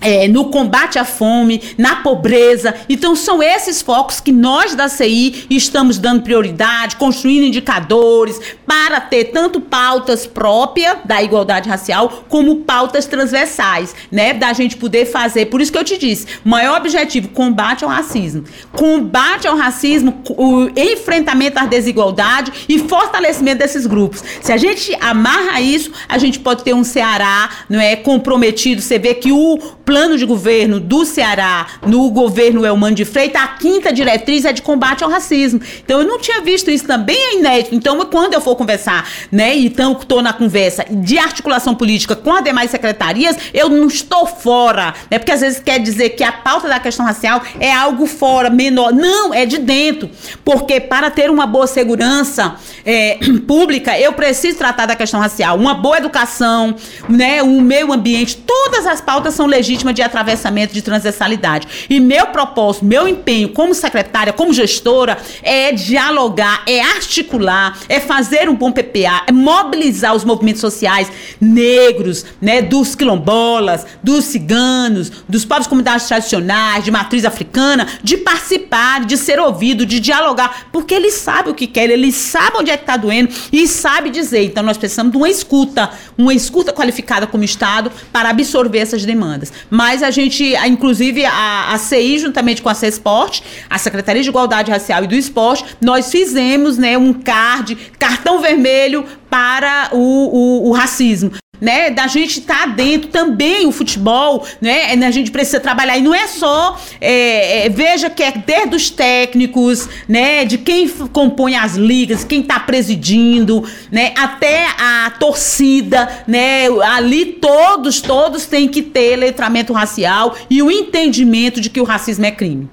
é, no combate à fome, na pobreza. Então, são esses focos que nós da CI estamos dando prioridade, construindo indicadores para ter tanto pautas próprias da igualdade racial, como pautas transversais, né? Da gente poder fazer. Por isso que eu te disse: maior objetivo, combate ao racismo. Combate ao racismo, o enfrentamento à desigualdade e fortalecimento desses grupos. Se a gente amarra isso, a gente pode ter um Ceará não é, comprometido. Você vê que o plano de governo do Ceará, no governo Elmano de Freitas, a quinta diretriz é de combate ao racismo. Então eu não tinha visto isso também é inédito. Então quando eu for conversar, né, então estou na conversa de articulação política com as demais secretarias, eu não estou fora, né? Porque às vezes quer dizer que a pauta da questão racial é algo fora, menor. Não, é de dentro. Porque para ter uma boa segurança é, [clears throat] pública, eu preciso tratar da questão racial, uma boa educação, né, o meio ambiente, todas as pautas são legítimas de atravessamento de transversalidade. E meu propósito, meu empenho como secretária, como gestora, é dialogar, é articular, é fazer um bom PPA, é mobilizar os movimentos sociais negros, né, dos quilombolas, dos ciganos, dos povos comunidades tradicionais, de matriz africana, de participar, de ser ouvido, de dialogar, porque eles sabem o que querem, eles sabem onde é que está doendo e sabem dizer. Então nós precisamos de uma escuta, uma escuta qualificada como Estado para absorver essas demandas. Mas a gente, inclusive a, a CI, juntamente com a CESPORT, a Secretaria de Igualdade Racial e do Esporte, nós fizemos né, um card, cartão vermelho para o, o, o racismo né, da gente estar tá dentro também o futebol, né, a gente precisa trabalhar e não é só é, é, veja que é desde os técnicos, né, de quem compõe as ligas, quem está presidindo, né, até a torcida, né, ali todos todos têm que ter letramento racial e o entendimento de que o racismo é crime.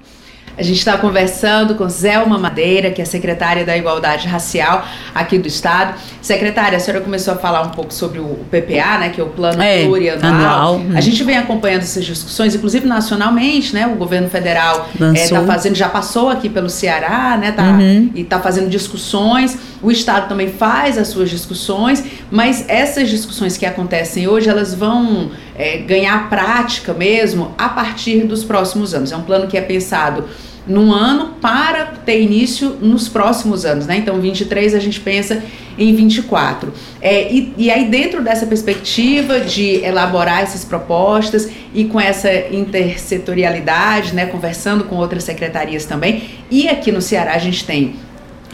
A gente está conversando com Zelma Madeira, que é secretária da Igualdade Racial aqui do Estado. Secretária, a senhora começou a falar um pouco sobre o PPA, né, que é o Plano é, Plurianual. A gente vem acompanhando essas discussões, inclusive nacionalmente, né? O governo federal está é, fazendo, já passou aqui pelo Ceará, né? Tá, uhum. E está fazendo discussões. O Estado também faz as suas discussões, mas essas discussões que acontecem hoje, elas vão é, ganhar prática mesmo a partir dos próximos anos. É um plano que é pensado num ano para ter início nos próximos anos, né? Então, 23 a gente pensa em 24. É, e, e aí, dentro dessa perspectiva de elaborar essas propostas e com essa intersetorialidade, né, conversando com outras secretarias também, e aqui no Ceará a gente tem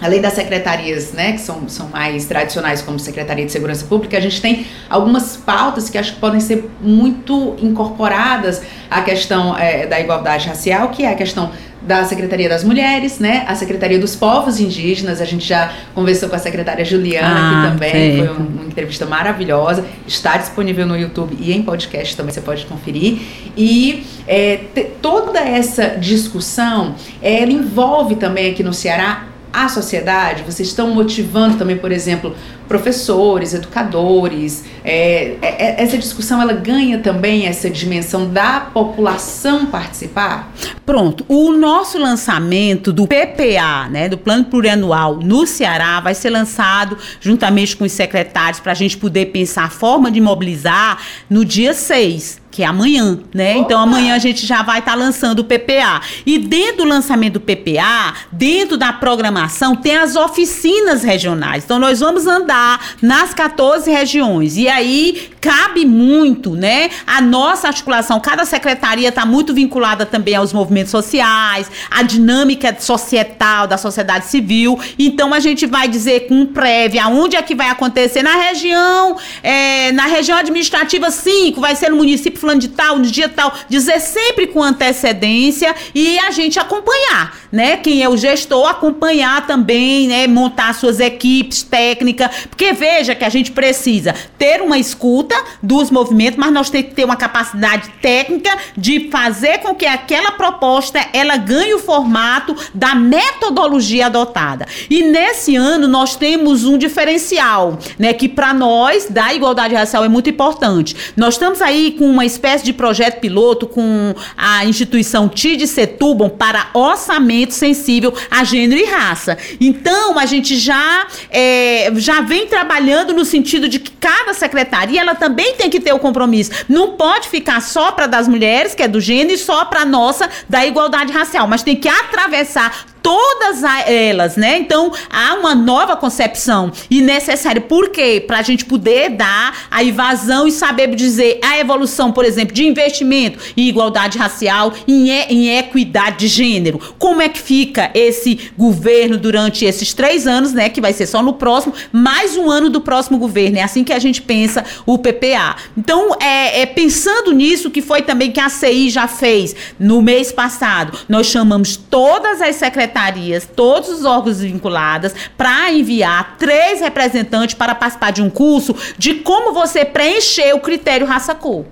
além das secretarias, né, que são, são mais tradicionais, como Secretaria de Segurança Pública, a gente tem algumas pautas que acho que podem ser muito incorporadas à questão é, da igualdade racial, que é a questão da Secretaria das Mulheres, né? A Secretaria dos Povos Indígenas, a gente já conversou com a secretária Juliana ah, aqui também, foi uma entrevista maravilhosa, está disponível no YouTube e em podcast também você pode conferir. E é, toda essa discussão, ela envolve também aqui no Ceará a sociedade? Vocês estão motivando também, por exemplo, professores, educadores? É, é, é, essa discussão ela ganha também essa dimensão da população participar? Pronto. O nosso lançamento do PPA, né, do Plano Plurianual no Ceará, vai ser lançado juntamente com os secretários para a gente poder pensar a forma de mobilizar no dia 6 que é amanhã, né? Então amanhã a gente já vai estar tá lançando o PPA. E dentro do lançamento do PPA, dentro da programação, tem as oficinas regionais. Então nós vamos andar nas 14 regiões. E aí cabe muito, né? A nossa articulação, cada secretaria está muito vinculada também aos movimentos sociais, a dinâmica societal da sociedade civil. Então a gente vai dizer com prévio aonde é que vai acontecer na região, é, na região administrativa 5, vai ser no município fulano de tal, no dia tal, dizer sempre com antecedência e a gente acompanhar, né? Quem é o gestor, acompanhar também, né? Montar suas equipes técnicas, porque veja que a gente precisa ter uma escuta dos movimentos, mas nós temos que ter uma capacidade técnica de fazer com que aquela proposta ela ganhe o formato da metodologia adotada. E nesse ano nós temos um diferencial, né? Que para nós da igualdade racial é muito importante. Nós estamos aí com uma espécie de projeto piloto com a instituição TID Setúbal para orçamento sensível a gênero e raça. Então, a gente já, é, já vem trabalhando no sentido de que cada secretaria ela também tem que ter o compromisso. Não pode ficar só para das mulheres, que é do gênero, e só para nossa da igualdade racial, mas tem que atravessar todas elas, né? Então há uma nova concepção e necessário. Por quê? Para a gente poder dar a invasão e saber dizer a evolução, por exemplo, de investimento em igualdade racial, em, em equidade de gênero. Como é que fica esse governo durante esses três anos, né? Que vai ser só no próximo, mais um ano do próximo governo. É assim que a gente pensa o PPA. Então, é, é pensando nisso que foi também que a CI já fez no mês passado. Nós chamamos todas as secretarias secretarias, todos os órgãos vinculados, para enviar três representantes para participar de um curso de como você preencher o critério raça-cor.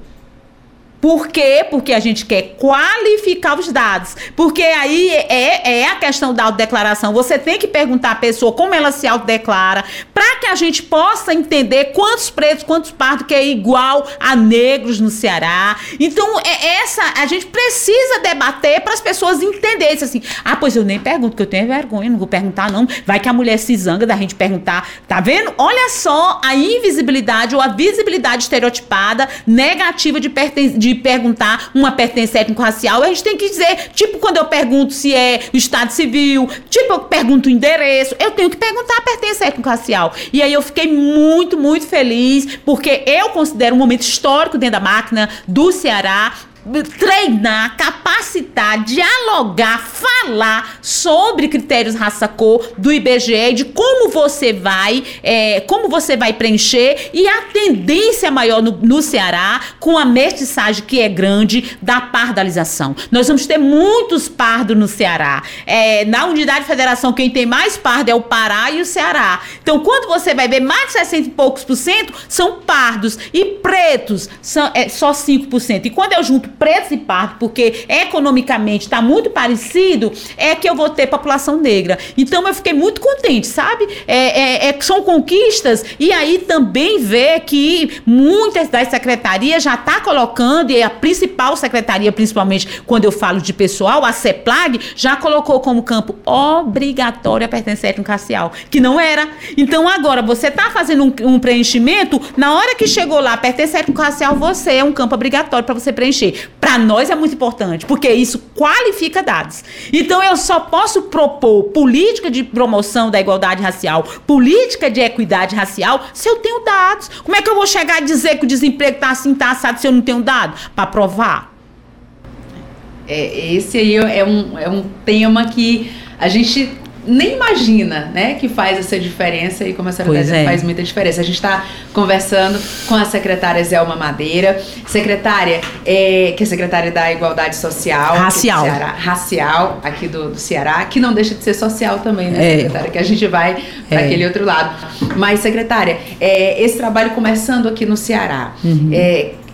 Por quê? Porque a gente quer qualificar os dados. Porque aí é, é a questão da autodeclaração. Você tem que perguntar à pessoa como ela se autodeclara, para que a gente possa entender quantos pretos, quantos pardos, que é igual a negros no Ceará. Então, é essa. A gente precisa debater para as pessoas entenderem assim. Ah, pois eu nem pergunto, porque eu tenho vergonha, não vou perguntar, não. Vai que a mulher se zanga da gente perguntar. Tá vendo? Olha só a invisibilidade ou a visibilidade estereotipada negativa de, de de perguntar uma pertença étnico-racial, a gente tem que dizer, tipo, quando eu pergunto se é Estado Civil, tipo, eu pergunto o endereço, eu tenho que perguntar a pertença étnico-racial. E aí eu fiquei muito, muito feliz, porque eu considero um momento histórico dentro da máquina do Ceará, treinar, capacitar, dialogar, falar sobre critérios raça-cor do IBGE, de como você vai, é, como você vai preencher e a tendência maior no, no Ceará com a mestiçagem que é grande da pardalização. Nós vamos ter muitos pardos no Ceará. É, na unidade de federação, quem tem mais pardo é o Pará e o Ceará. Então, quando você vai ver mais de 60 e poucos por cento, são pardos e pretos são é, só 5%. E quando eu junto pretos e pardos, porque economicamente está muito parecido, é que eu vou ter população negra. Então eu fiquei muito contente, sabe? É, é, é são conquistas e aí também ver que muitas das secretarias já está colocando, e a principal secretaria, principalmente quando eu falo de pessoal, a CEPLAG, já colocou como campo obrigatório a pertença étnico-racial, que não era. Então agora você está fazendo um, um, preenchimento, na hora que chegou lá, pertença étnico-racial, você é um campo obrigatório para você preencher para nós é muito importante, porque isso qualifica dados. Então eu só posso propor política de promoção da igualdade racial, política de equidade racial, se eu tenho dados. Como é que eu vou chegar a dizer que o desemprego está assim, está assado, se eu não tenho dado? Para provar. É, esse aí é um, é um tema que a gente nem imagina, né, que faz essa diferença e como a senhora é. faz muita diferença. A gente está conversando com a secretária Zelma Madeira, secretária, é, que é secretária da Igualdade Social. Racial. Ceará, racial, aqui do, do, Ceará, que não deixa de ser social também, né, é. secretária, que a gente vai para é. aquele outro lado. Mas, secretária, é, esse trabalho começando aqui no Ceará, uhum.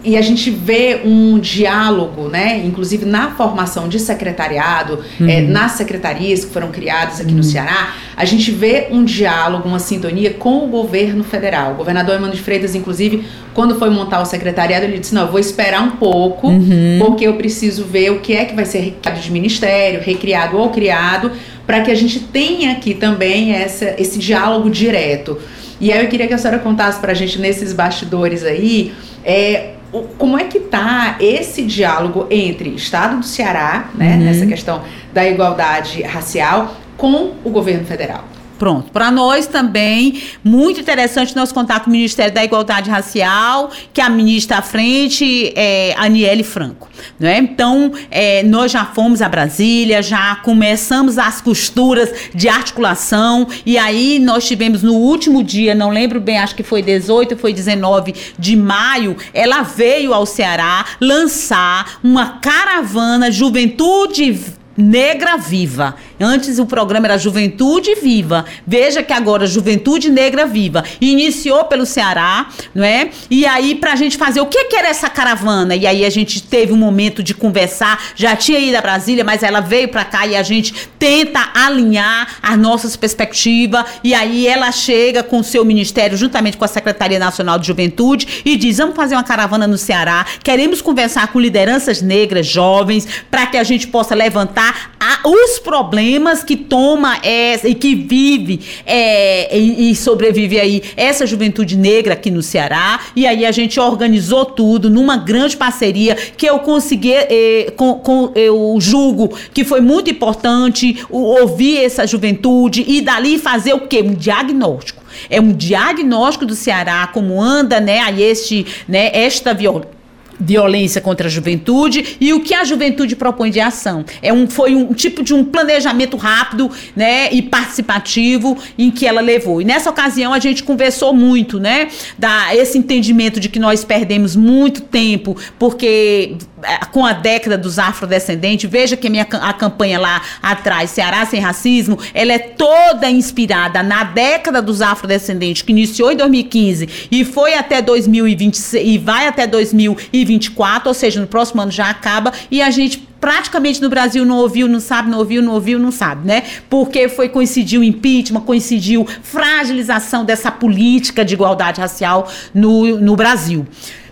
É, e a gente vê um diálogo, né, inclusive na formação de secretariado, uhum. é, nas secretarias que foram criadas aqui uhum. no Ceará, a gente vê um diálogo, uma sintonia com o governo federal. O governador Emmanuel de Freitas, inclusive, quando foi montar o secretariado, ele disse: Não, eu vou esperar um pouco, uhum. porque eu preciso ver o que é que vai ser recriado de ministério, recriado ou criado, para que a gente tenha aqui também essa, esse diálogo direto. E aí eu queria que a senhora contasse para a gente nesses bastidores aí. É, como é que está esse diálogo entre Estado do Ceará, né, uhum. nessa questão da igualdade racial, com o governo federal? Pronto. Para nós também, muito interessante nós contar com o Ministério da Igualdade Racial, que a ministra à frente é Aniele Franco. Né? Então, é, nós já fomos a Brasília, já começamos as costuras de articulação, e aí nós tivemos no último dia, não lembro bem, acho que foi 18, foi 19 de maio, ela veio ao Ceará lançar uma caravana Juventude Negra Viva. Antes o programa era Juventude Viva. Veja que agora Juventude Negra Viva. Iniciou pelo Ceará, não é? E aí para a gente fazer o que que era essa caravana? E aí a gente teve um momento de conversar. Já tinha ido a Brasília, mas ela veio para cá e a gente tenta alinhar as nossas perspectivas. E aí ela chega com o seu ministério juntamente com a Secretaria Nacional de Juventude e diz: "Vamos fazer uma caravana no Ceará. Queremos conversar com lideranças negras jovens para que a gente possa levantar a, os problemas que toma essa e que vive é, e, e, sobrevive aí essa juventude negra aqui no Ceará. E aí a gente organizou tudo numa grande parceria que eu consegui, é, com, com, eu julgo que foi muito importante ouvir essa juventude e dali fazer o quê? Um diagnóstico. É um diagnóstico do Ceará, como anda, né, a este, né, esta violência violência contra a juventude e o que a juventude propõe de ação. É um, foi um tipo de um planejamento rápido né, e participativo em que ela levou. E nessa ocasião a gente conversou muito, né? Da, esse entendimento de que nós perdemos muito tempo, porque é, com a década dos afrodescendentes, veja que a minha a campanha lá atrás, Ceará Sem Racismo, ela é toda inspirada na década dos afrodescendentes, que iniciou em 2015 e foi até 2026 e vai até 2020 2024, ou seja, no próximo ano já acaba, e a gente praticamente no Brasil não ouviu, não sabe, não ouviu, não ouviu, não sabe, né? Porque foi coincidiu impeachment, coincidiu fragilização dessa política de igualdade racial no, no Brasil.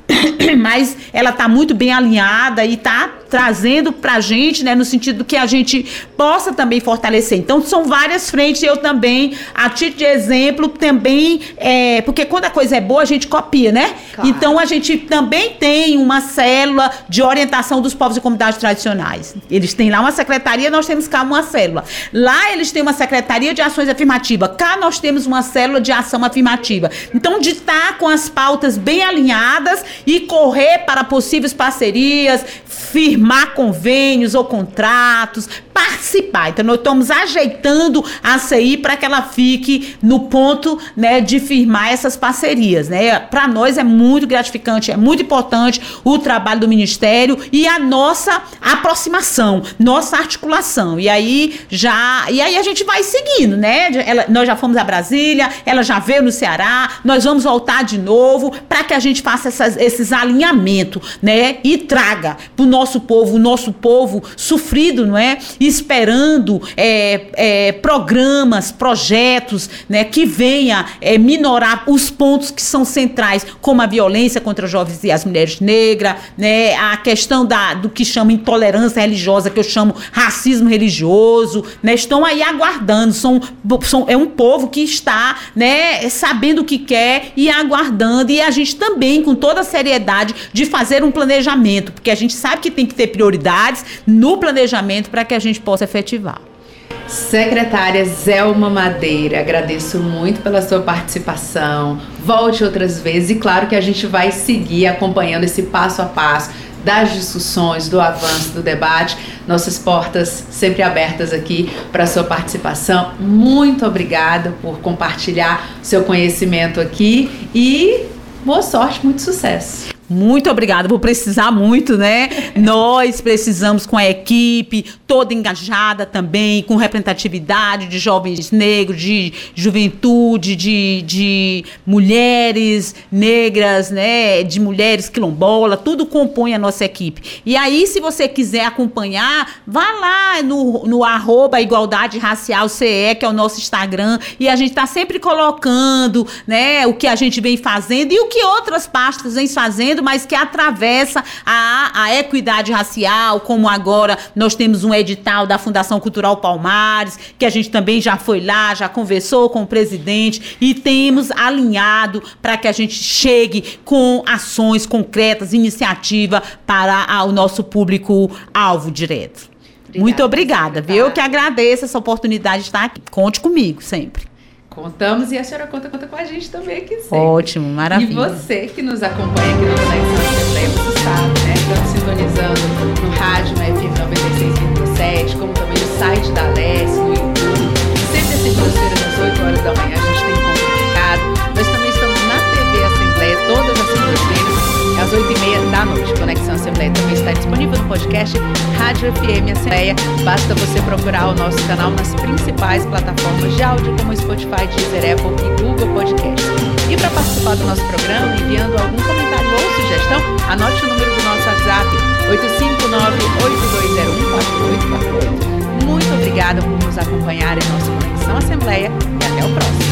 [coughs] Mas ela está muito bem alinhada e está trazendo para a gente, né, no sentido que a gente possa também fortalecer. Então, são várias frentes, eu também, a título de exemplo, também, é, porque quando a coisa é boa, a gente copia, né? Claro. Então, a gente também tem uma célula de orientação dos povos e comunidades tradicionais. Eles têm lá uma secretaria, nós temos cá uma célula. Lá, eles têm uma secretaria de ações afirmativas. Cá, nós temos uma célula de ação afirmativa. Então, de estar com as pautas bem alinhadas e correr para possíveis parcerias, firmar convênios ou contratos, participar. Então, nós estamos ajeitando a CI para que ela fique no ponto né, de firmar essas parcerias. Né? Para nós é muito gratificante, é muito importante o trabalho do Ministério e a nossa aproximação, nossa articulação. E aí já. E aí a gente vai seguindo, né? Ela, nós já fomos a Brasília, ela já veio no Ceará, nós vamos voltar de novo para que a gente faça essas, esses alinhamentos, né? E traga para o nosso povo o nosso povo sofrido, não é? Esperando é, é, programas, projetos, né, que venha é, minorar os pontos que são centrais, como a violência contra os jovens e as mulheres negras, né, a questão da, do que chama intolerância religiosa, que eu chamo racismo religioso, né, estão aí aguardando, são, são, é um povo que está, né, sabendo o que quer e aguardando, e a gente também, com toda a seriedade, de fazer um planejamento, porque a gente sabe que tem que ter prioridades no planejamento para que a gente possa efetivar. Secretária Zelma Madeira, agradeço muito pela sua participação. Volte outras vezes e claro que a gente vai seguir acompanhando esse passo a passo das discussões, do avanço, do debate. Nossas portas sempre abertas aqui para sua participação. Muito obrigada por compartilhar seu conhecimento aqui e boa sorte, muito sucesso. Muito obrigada, vou precisar muito, né? Nós precisamos com a equipe toda engajada também, com representatividade de jovens negros, de juventude, de, de mulheres negras, né? De mulheres quilombola, tudo compõe a nossa equipe. E aí, se você quiser acompanhar, vá lá no, no arroba Igualdade Racial CE, que é o nosso Instagram, e a gente está sempre colocando, né? O que a gente vem fazendo e o que outras pastas vêm fazendo mas que atravessa a, a equidade racial, como agora nós temos um edital da Fundação Cultural Palmares, que a gente também já foi lá, já conversou com o presidente e temos alinhado para que a gente chegue com ações concretas, iniciativa para a, o nosso público-alvo direto. Obrigada, Muito obrigada, viu? Eu que agradeço essa oportunidade de estar aqui. Conte comigo sempre. Contamos e a senhora conta, conta com a gente também aqui sempre. Ótimo, maravilha. E você que nos acompanha aqui no Conexão Assembleia, você sabe, né? Estamos sintonizando no rádio, na FM 96,7, como também no site da Alessi, no YouTube. Sempre às segundas-feiras, às 8 horas da manhã, a gente tem encontro marcado. Nós também estamos na TV Assembleia, todas as segundas-feiras, às 8h30 da noite. Conexão Assembleia também está disponível no podcast Rádio FM Assembleia. Basta você procurar o nosso canal nas principais plataformas de áudio, como Spotify, Deezer, Apple e Google Podcast. E para participar do nosso programa, enviando algum comentário ou sugestão, anote o número do nosso WhatsApp, 859-8201-4848. Muito obrigada por nos acompanhar em nossa Conexão Assembleia e até o próximo.